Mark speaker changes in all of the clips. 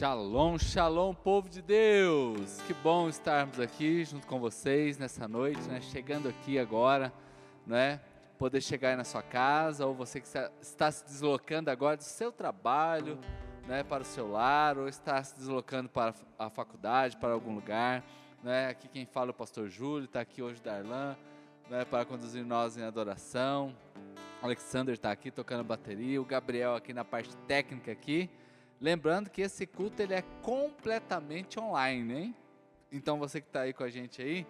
Speaker 1: Shalom, shalom, povo de Deus! Que bom estarmos aqui junto com vocês nessa noite, né? Chegando aqui agora, né? Poder chegar aí na sua casa, ou você que está se deslocando agora do seu trabalho, né? Para o seu lar, ou está se deslocando para a faculdade, para algum lugar, né? Aqui quem fala é o pastor Júlio, está aqui hoje Darlan, né? Para conduzir nós em adoração. O Alexander está aqui tocando bateria, o Gabriel aqui na parte técnica aqui. Lembrando que esse culto ele é completamente online, hein? Então você que está aí com a gente aí,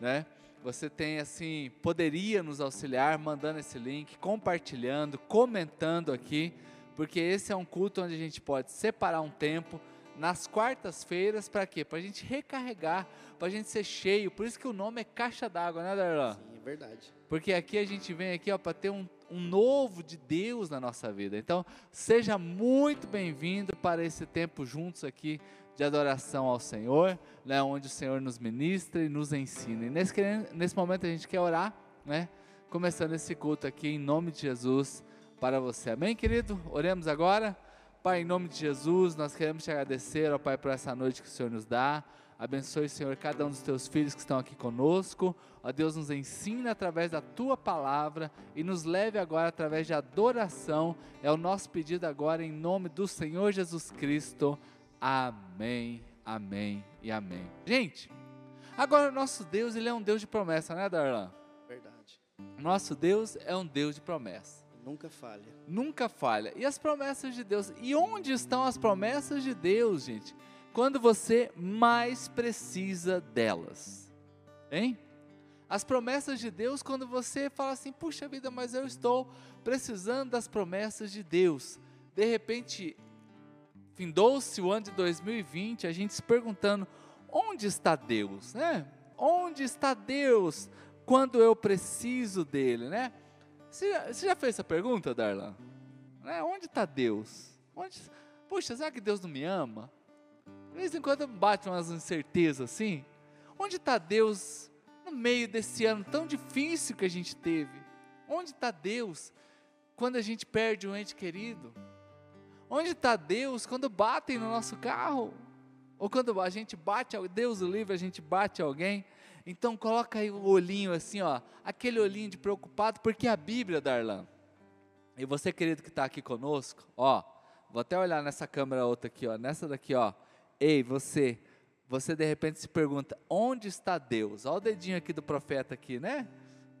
Speaker 1: né? Você tem assim, poderia nos auxiliar mandando esse link, compartilhando, comentando aqui, porque esse é um culto onde a gente pode separar um tempo nas quartas-feiras para quê? Para a gente recarregar, para a gente ser cheio. Por isso que o nome é Caixa d'Água, né, Darlan?
Speaker 2: Sim, é verdade.
Speaker 1: Porque aqui a gente vem aqui para ter um, um novo de Deus na nossa vida. Então, seja muito bem-vindo para esse tempo juntos aqui de adoração ao Senhor, né, onde o Senhor nos ministra e nos ensina. E nesse, nesse momento a gente quer orar, né, começando esse culto aqui em nome de Jesus para você. Amém, querido? Oremos agora. Pai, em nome de Jesus, nós queremos te agradecer, ó Pai, por essa noite que o Senhor nos dá. Abençoe, Senhor, cada um dos teus filhos que estão aqui conosco. Ó Deus, nos ensina através da tua palavra e nos leve agora através de adoração. É o nosso pedido agora em nome do Senhor Jesus Cristo. Amém, amém e amém. Gente, agora o nosso Deus, ele é um Deus de promessa, né, Darlan?
Speaker 2: Verdade.
Speaker 1: Nosso Deus é um Deus de promessa.
Speaker 2: Nunca falha.
Speaker 1: Nunca falha. E as promessas de Deus? E onde estão as promessas de Deus, gente? Quando você mais precisa delas. Hein? As promessas de Deus, quando você fala assim, puxa vida, mas eu estou precisando das promessas de Deus. De repente, findou-se o ano de 2020, a gente se perguntando, onde está Deus, né? Onde está Deus quando eu preciso dele, né? Você já, você já fez essa pergunta, Darlan? Né? Onde está Deus? Onde, puxa, será que Deus não me ama? De vez em quando bate umas incertezas assim. Onde está Deus no meio desse ano tão difícil que a gente teve? Onde está Deus quando a gente perde um ente querido? Onde está Deus quando batem no nosso carro? Ou quando a gente bate, Deus o livre, a gente bate alguém? Então coloca aí o olhinho assim, ó, aquele olhinho de preocupado, porque a Bíblia, Darlan, e você querido que está aqui conosco, ó, vou até olhar nessa câmera outra aqui, ó, nessa daqui, ó, ei, você, você de repente se pergunta, onde está Deus? Olha o dedinho aqui do profeta aqui, né?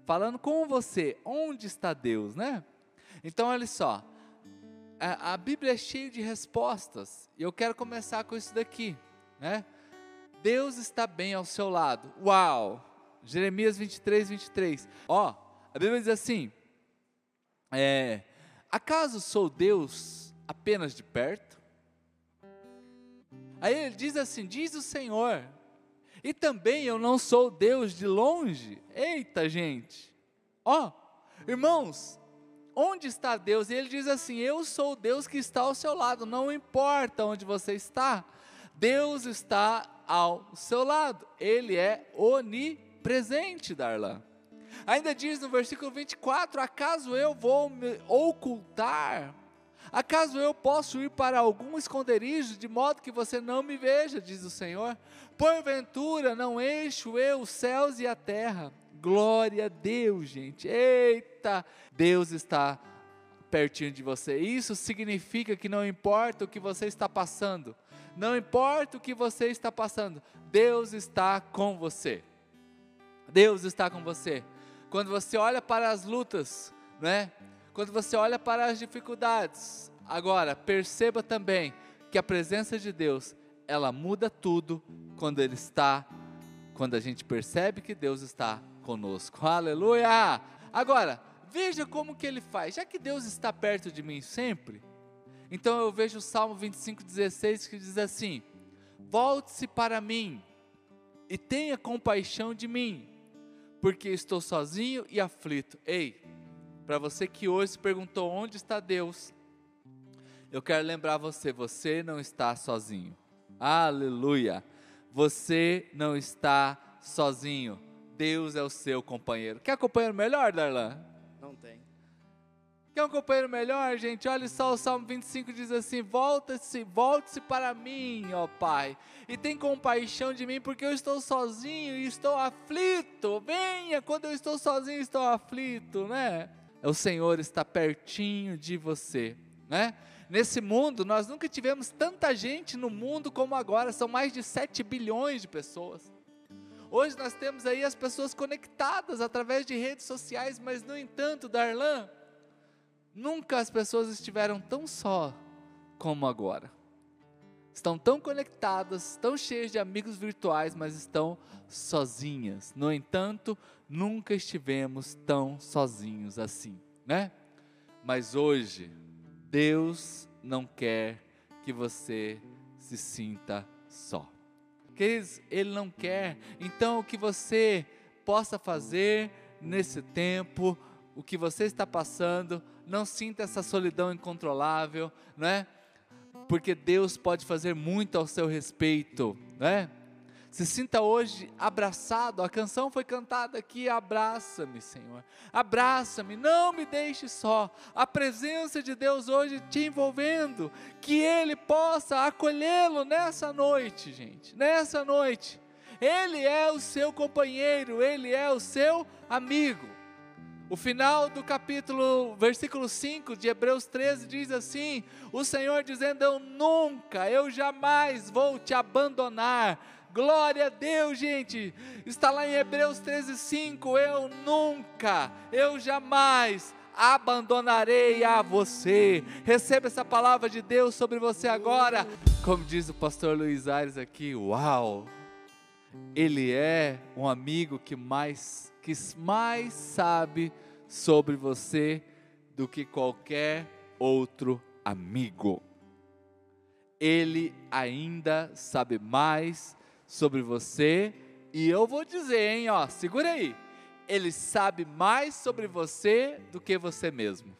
Speaker 1: Falando com você, onde está Deus, né? Então olha só, a, a Bíblia é cheia de respostas, e eu quero começar com isso daqui, né? Deus está bem ao seu lado. Uau! Jeremias 23, 23. Ó, a Bíblia diz assim: é, Acaso sou Deus apenas de perto? Aí ele diz assim: Diz o Senhor, e também eu não sou Deus de longe. Eita, gente! Ó, irmãos, onde está Deus? E ele diz assim: Eu sou o Deus que está ao seu lado, não importa onde você está, Deus está ao seu lado. Ele é onipresente, Darlan. Ainda diz no versículo 24: Acaso eu vou me ocultar? Acaso eu posso ir para algum esconderijo de modo que você não me veja, diz o Senhor? Porventura não encho eu os céus e a terra. Glória a Deus, gente. Eita, Deus está pertinho de você. Isso significa que não importa o que você está passando, não importa o que você está passando, Deus está com você. Deus está com você. Quando você olha para as lutas, né? Quando você olha para as dificuldades, agora perceba também que a presença de Deus, ela muda tudo quando ele está quando a gente percebe que Deus está conosco. Aleluia! Agora, veja como que ele faz. Já que Deus está perto de mim sempre, então eu vejo o Salmo 25,16 que diz assim: Volte-se para mim e tenha compaixão de mim, porque estou sozinho e aflito. Ei, para você que hoje se perguntou onde está Deus, eu quero lembrar você: você não está sozinho. Aleluia! Você não está sozinho. Deus é o seu companheiro. Quer companheiro melhor, Darlan?
Speaker 2: Não tem.
Speaker 1: Quer um companheiro melhor, gente? Olha só, o Salmo 25 diz assim: Volta-se, volte-se para mim, ó Pai, e tem compaixão de mim, porque eu estou sozinho e estou aflito. Venha quando eu estou sozinho estou aflito, né? O Senhor está pertinho de você, né? Nesse mundo, nós nunca tivemos tanta gente no mundo como agora, são mais de 7 bilhões de pessoas. Hoje nós temos aí as pessoas conectadas através de redes sociais, mas no entanto, Darlan, Nunca as pessoas estiveram tão só como agora. Estão tão conectadas, tão cheias de amigos virtuais, mas estão sozinhas. No entanto, nunca estivemos tão sozinhos assim, né? Mas hoje, Deus não quer que você se sinta só. Queridos, Ele não quer. Então, o que você possa fazer nesse tempo, o que você está passando, não sinta essa solidão incontrolável, né? Porque Deus pode fazer muito ao seu respeito, né? Se sinta hoje abraçado. A canção foi cantada aqui: abraça-me, Senhor. Abraça-me, não me deixe só. A presença de Deus hoje te envolvendo, que Ele possa acolhê-lo nessa noite, gente. Nessa noite. Ele é o seu companheiro, ele é o seu amigo. O final do capítulo, versículo 5 de Hebreus 13 diz assim: O Senhor dizendo: Eu nunca, eu jamais vou te abandonar. Glória a Deus, gente. Está lá em Hebreus 13, 5. Eu nunca, eu jamais abandonarei a você. Receba essa palavra de Deus sobre você agora. Como diz o pastor Luiz Aires aqui, uau! Ele é um amigo que mais que mais sabe sobre você do que qualquer outro amigo. Ele ainda sabe mais sobre você e eu vou dizer, hein, ó, segura aí. Ele sabe mais sobre você do que você mesmo.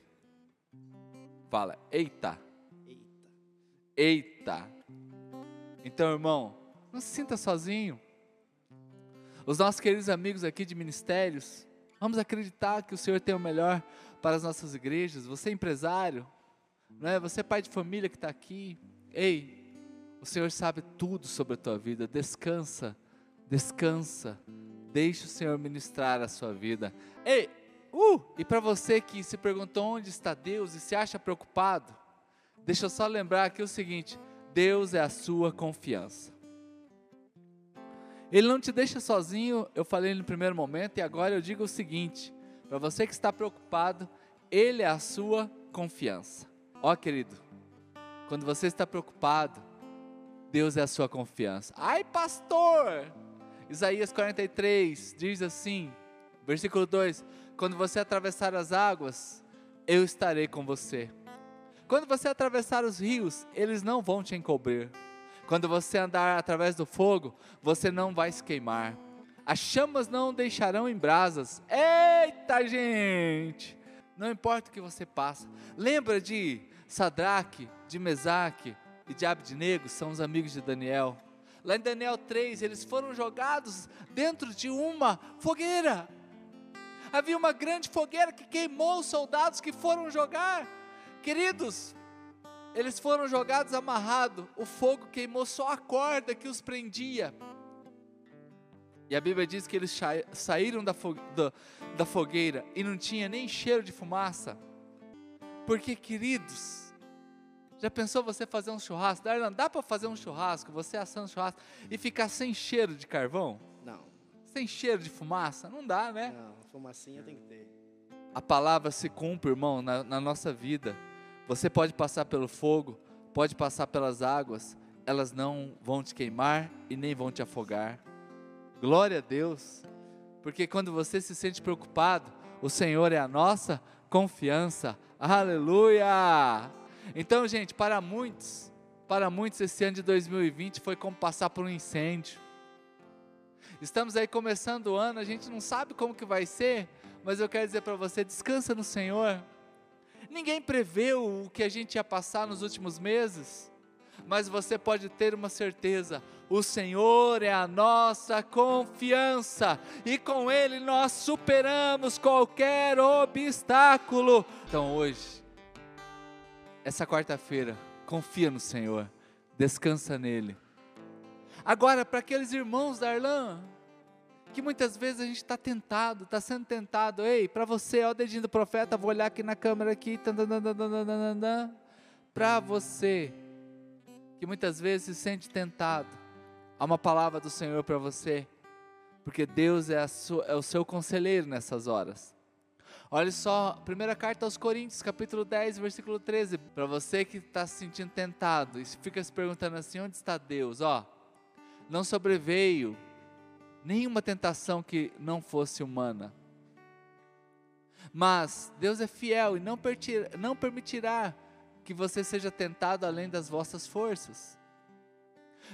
Speaker 1: Fala, eita.
Speaker 2: Eita.
Speaker 1: Eita. Então, irmão, não se sinta sozinho. Os nossos queridos amigos aqui de ministérios, vamos acreditar que o Senhor tem o melhor para as nossas igrejas. Você é empresário, não é? Você é pai de família que está aqui. Ei, o Senhor sabe tudo sobre a tua vida. Descansa, descansa. Deixe o Senhor ministrar a sua vida. Ei, uh, e para você que se perguntou onde está Deus e se acha preocupado, deixa eu só lembrar aqui o seguinte: Deus é a sua confiança. Ele não te deixa sozinho, eu falei no primeiro momento, e agora eu digo o seguinte: para você que está preocupado, Ele é a sua confiança. Ó, querido, quando você está preocupado, Deus é a sua confiança. Ai, pastor! Isaías 43 diz assim, versículo 2: Quando você atravessar as águas, eu estarei com você. Quando você atravessar os rios, eles não vão te encobrir. Quando você andar através do fogo, você não vai se queimar. As chamas não deixarão em brasas. Eita, gente! Não importa o que você passa. Lembra de Sadraque, de Mesaque e de Abednego, são os amigos de Daniel. Lá em Daniel 3, eles foram jogados dentro de uma fogueira. Havia uma grande fogueira que queimou os soldados que foram jogar. Queridos, eles foram jogados amarrados, o fogo queimou só a corda que os prendia. E a Bíblia diz que eles saíram da, da fogueira e não tinha nem cheiro de fumaça. Porque, queridos, já pensou você fazer um churrasco? Darlan, dá para fazer um churrasco, você assando churrasco e ficar sem cheiro de carvão?
Speaker 2: Não.
Speaker 1: Sem cheiro de fumaça? Não dá, né?
Speaker 2: Não, fumacinha tem que ter.
Speaker 1: A palavra se cumpre, irmão, na, na nossa vida. Você pode passar pelo fogo, pode passar pelas águas, elas não vão te queimar e nem vão te afogar. Glória a Deus, porque quando você se sente preocupado, o Senhor é a nossa confiança. Aleluia! Então, gente, para muitos, para muitos esse ano de 2020 foi como passar por um incêndio. Estamos aí começando o ano, a gente não sabe como que vai ser, mas eu quero dizer para você, descansa no Senhor. Ninguém preveu o que a gente ia passar nos últimos meses. mas você pode ter uma certeza: o Senhor é a nossa confiança e com Ele nós superamos qualquer obstáculo. Então hoje, essa quarta-feira, confia no Senhor, descansa nele. Agora, para aqueles irmãos da Arlã, que muitas vezes a gente está tentado, está sendo tentado, ei, para você, ó, o dedinho do profeta, vou olhar aqui na câmera aqui, para você, que muitas vezes se sente tentado, há uma palavra do Senhor para você, porque Deus é, sua, é, o seu conselheiro nessas horas. Olha só, primeira carta aos Coríntios, capítulo 10, versículo 13. Para você que está se sentindo tentado e fica se perguntando assim: onde está Deus? Ó, não sobreveio nenhuma tentação que não fosse humana. Mas Deus é fiel e não, não permitirá que você seja tentado além das vossas forças.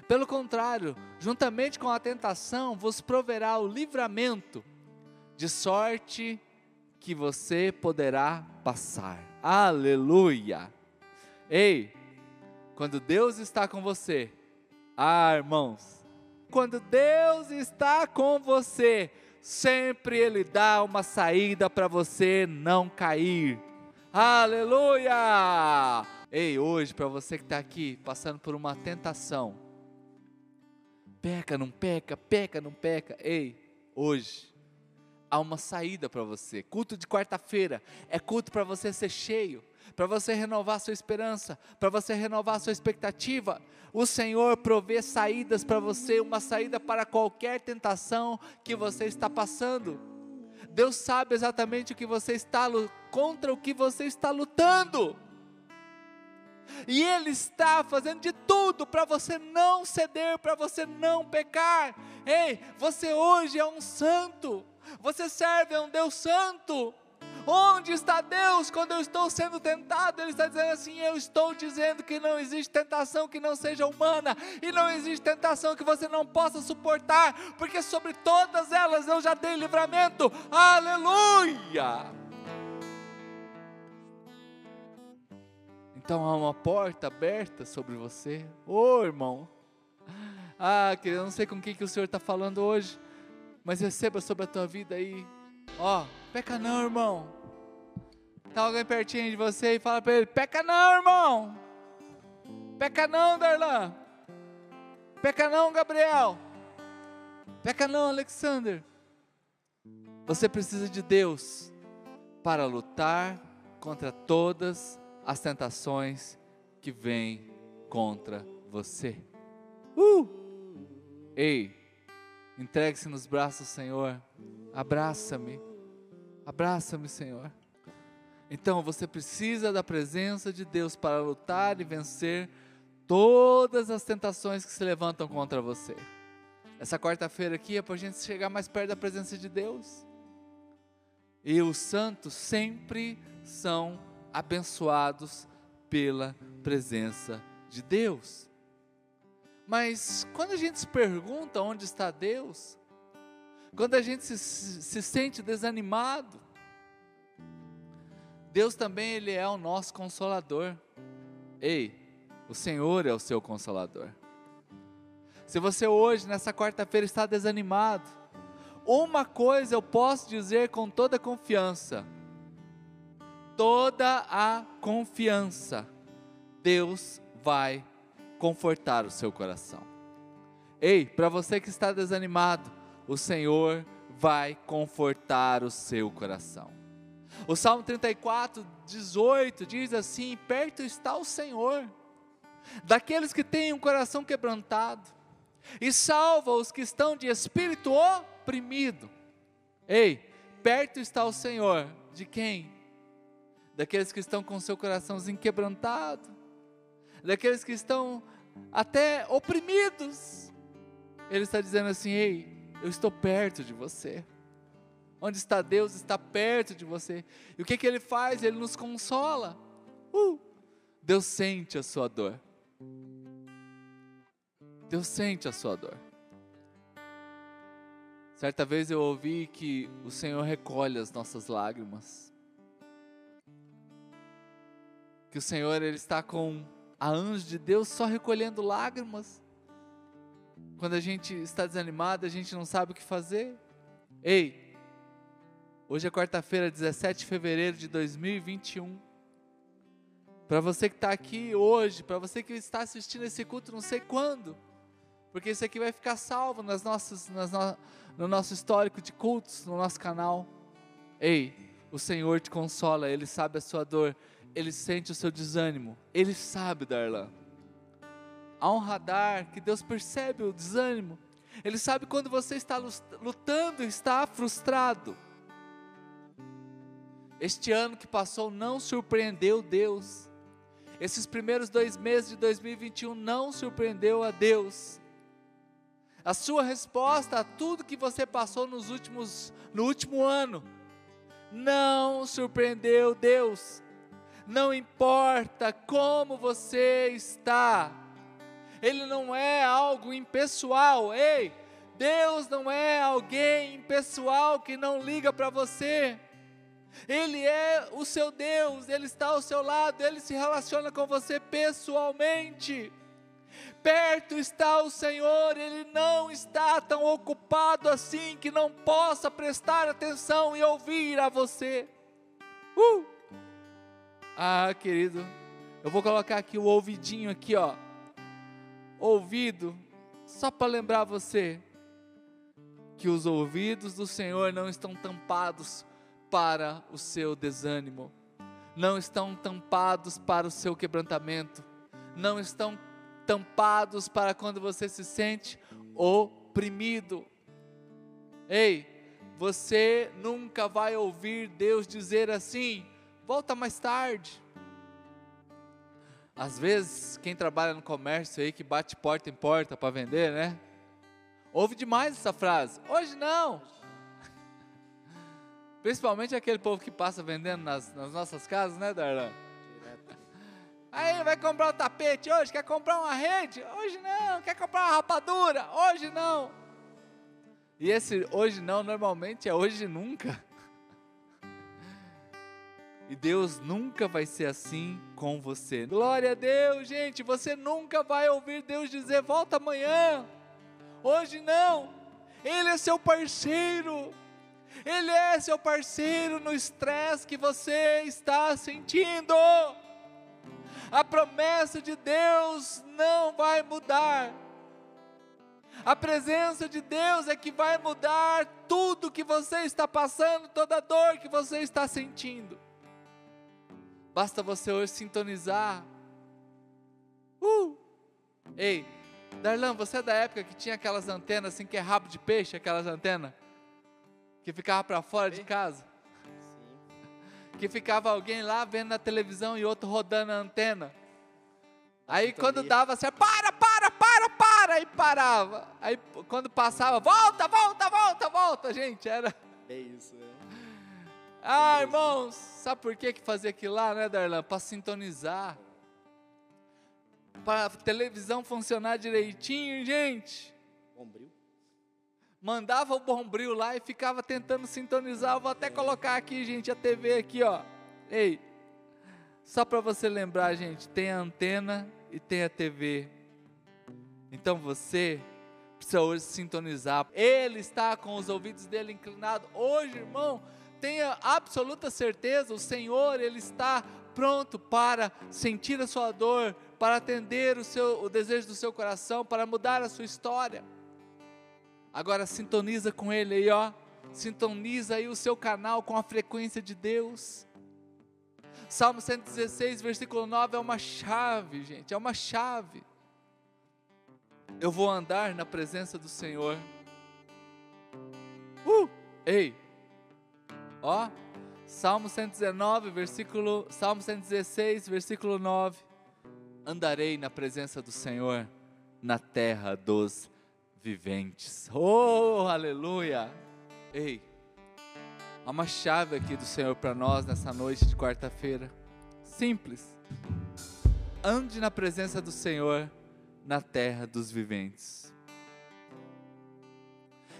Speaker 1: Pelo contrário, juntamente com a tentação, vos proverá o livramento, de sorte que você poderá passar. Aleluia! Ei, quando Deus está com você, ah, irmãos, quando Deus está com você, sempre Ele dá uma saída para você não cair. Aleluia! Ei, hoje, para você que está aqui passando por uma tentação, peca, não peca, peca, não peca. Ei, hoje, há uma saída para você. Culto de quarta-feira é culto para você ser cheio para você renovar sua esperança, para você renovar sua expectativa. O Senhor provê saídas para você, uma saída para qualquer tentação que você está passando. Deus sabe exatamente o que você está contra o que você está lutando. E Ele está fazendo de tudo para você não ceder, para você não pecar. Ei, você hoje é um santo, você serve a um Deus santo. Onde está Deus quando eu estou sendo tentado? Ele está dizendo assim: Eu estou dizendo que não existe tentação que não seja humana, e não existe tentação que você não possa suportar, porque sobre todas elas eu já dei livramento. Aleluia! Então há uma porta aberta sobre você. Ô oh, irmão. Ah, querido, eu não sei com quem que o Senhor está falando hoje, mas receba sobre a tua vida aí. Ó, oh, Peca não, irmão. Tá alguém pertinho de você e fala para ele: Peca não, irmão. Peca não, Darlan. Peca não, Gabriel. Peca não, Alexander. Você precisa de Deus para lutar contra todas as tentações que vêm contra você. Uh! Ei, entregue-se nos braços do Senhor. Abraça-me. Abraça-me, Senhor. Então você precisa da presença de Deus para lutar e vencer todas as tentações que se levantam contra você. Essa quarta-feira aqui é para a gente chegar mais perto da presença de Deus. E os santos sempre são abençoados pela presença de Deus. Mas quando a gente se pergunta onde está Deus, quando a gente se, se sente desanimado, Deus também ele é o nosso consolador. Ei, o Senhor é o seu consolador. Se você hoje, nessa quarta-feira, está desanimado, uma coisa eu posso dizer com toda confiança: toda a confiança, Deus vai confortar o seu coração. Ei, para você que está desanimado, o Senhor vai confortar o seu coração. O Salmo 34, 18 diz assim: Perto está o Senhor, daqueles que têm um coração quebrantado, e salva os que estão de espírito oprimido. Ei, perto está o Senhor, de quem? Daqueles que estão com seu coraçãozinho quebrantado, daqueles que estão até oprimidos. Ele está dizendo assim: Ei, eu estou perto de você. Onde está Deus está perto de você. E o que, que Ele faz? Ele nos consola. Uh, Deus sente a sua dor. Deus sente a sua dor. Certa vez eu ouvi que o Senhor recolhe as nossas lágrimas. Que o Senhor ele está com a anjo de Deus só recolhendo lágrimas. Quando a gente está desanimado, a gente não sabe o que fazer. Ei, hoje é quarta-feira, 17 de fevereiro de 2021. Para você que está aqui hoje, para você que está assistindo esse culto, não sei quando, porque isso aqui vai ficar salvo nas nossas, nas no, no nosso histórico de cultos, no nosso canal. Ei, o Senhor te consola, Ele sabe a sua dor, Ele sente o seu desânimo, Ele sabe, Darlan. Há um radar que Deus percebe o desânimo, Ele sabe quando você está lutando, está frustrado. Este ano que passou não surpreendeu Deus. Esses primeiros dois meses de 2021 não surpreendeu a Deus. A sua resposta a tudo que você passou nos últimos, no último ano não surpreendeu Deus. Não importa como você está, Ele não é algo impessoal. Ei, Deus não é alguém impessoal que não liga para você. Ele é o seu Deus, Ele está ao seu lado, Ele se relaciona com você pessoalmente. Perto está o Senhor, Ele não está tão ocupado assim que não possa prestar atenção e ouvir a você. Uh! Ah, querido, eu vou colocar aqui o ouvidinho aqui, ó. Ouvido, só para lembrar você que os ouvidos do Senhor não estão tampados para o seu desânimo, não estão tampados para o seu quebrantamento, não estão tampados para quando você se sente oprimido. Ei, você nunca vai ouvir Deus dizer assim: volta mais tarde. Às vezes, quem trabalha no comércio aí, que bate porta em porta para vender, né? Ouve demais essa frase. Hoje não. Principalmente aquele povo que passa vendendo nas, nas nossas casas, né, Darlan? Aí vai comprar um tapete hoje, quer comprar uma rede? Hoje não, quer comprar uma rapadura? Hoje não. E esse hoje não normalmente é hoje nunca. E Deus nunca vai ser assim com você. Glória a Deus, gente. Você nunca vai ouvir Deus dizer: volta amanhã. Hoje não. Ele é seu parceiro. Ele é seu parceiro no estresse que você está sentindo a promessa de Deus não vai mudar. A presença de Deus é que vai mudar tudo que você está passando, toda dor que você está sentindo. Basta você hoje sintonizar. Uh! Ei, Darlan, você é da época que tinha aquelas antenas assim que é rabo de peixe, aquelas antenas que ficava para fora de casa? que ficava alguém lá vendo na televisão e outro rodando a antena. Aí quando dava assim, para, para, para, para, e parava. Aí quando passava, volta, volta, volta, volta, gente, era...
Speaker 2: É isso, é.
Speaker 1: Ah, irmãos, sabe por que que fazia aquilo lá, né, Darlan? Para sintonizar. Para a televisão funcionar direitinho, gente.
Speaker 2: Bombril?
Speaker 1: mandava o bombril lá e ficava tentando sintonizar. Eu vou até colocar aqui, gente, a TV aqui, ó. Ei, só para você lembrar, gente, tem a antena e tem a TV. Então você precisa hoje sintonizar. Ele está com os ouvidos dele inclinados. Hoje, irmão, tenha absoluta certeza, o Senhor, ele está pronto para sentir a sua dor, para atender o seu o desejo do seu coração, para mudar a sua história. Agora sintoniza com ele aí, ó. Sintoniza aí o seu canal com a frequência de Deus. Salmo 116, versículo 9 é uma chave, gente, é uma chave. Eu vou andar na presença do Senhor. Uh! Ei! Ó, Salmo 119, versículo, Salmo 116, versículo 9. Andarei na presença do Senhor na terra dos viventes. Oh, aleluia! Ei, há uma chave aqui do Senhor para nós nessa noite de quarta-feira. Simples. Ande na presença do Senhor na terra dos viventes.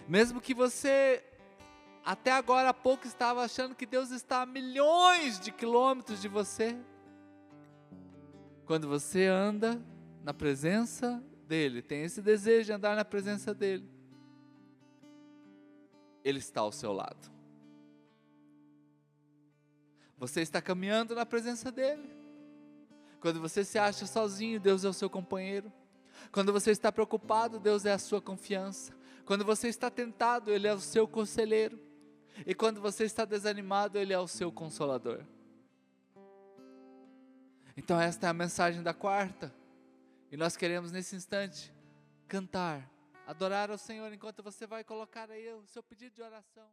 Speaker 1: Mesmo que você até agora há pouco estava achando que Deus está a milhões de quilômetros de você. Quando você anda na presença dEle, tem esse desejo de andar na presença dEle, Ele está ao seu lado. Você está caminhando na presença dEle. Quando você se acha sozinho, Deus é o seu companheiro. Quando você está preocupado, Deus é a sua confiança. Quando você está tentado, Ele é o seu conselheiro. E quando você está desanimado, Ele é o seu consolador. Então, esta é a mensagem da quarta. E nós queremos nesse instante cantar, adorar ao Senhor enquanto você vai colocar aí o seu pedido de oração.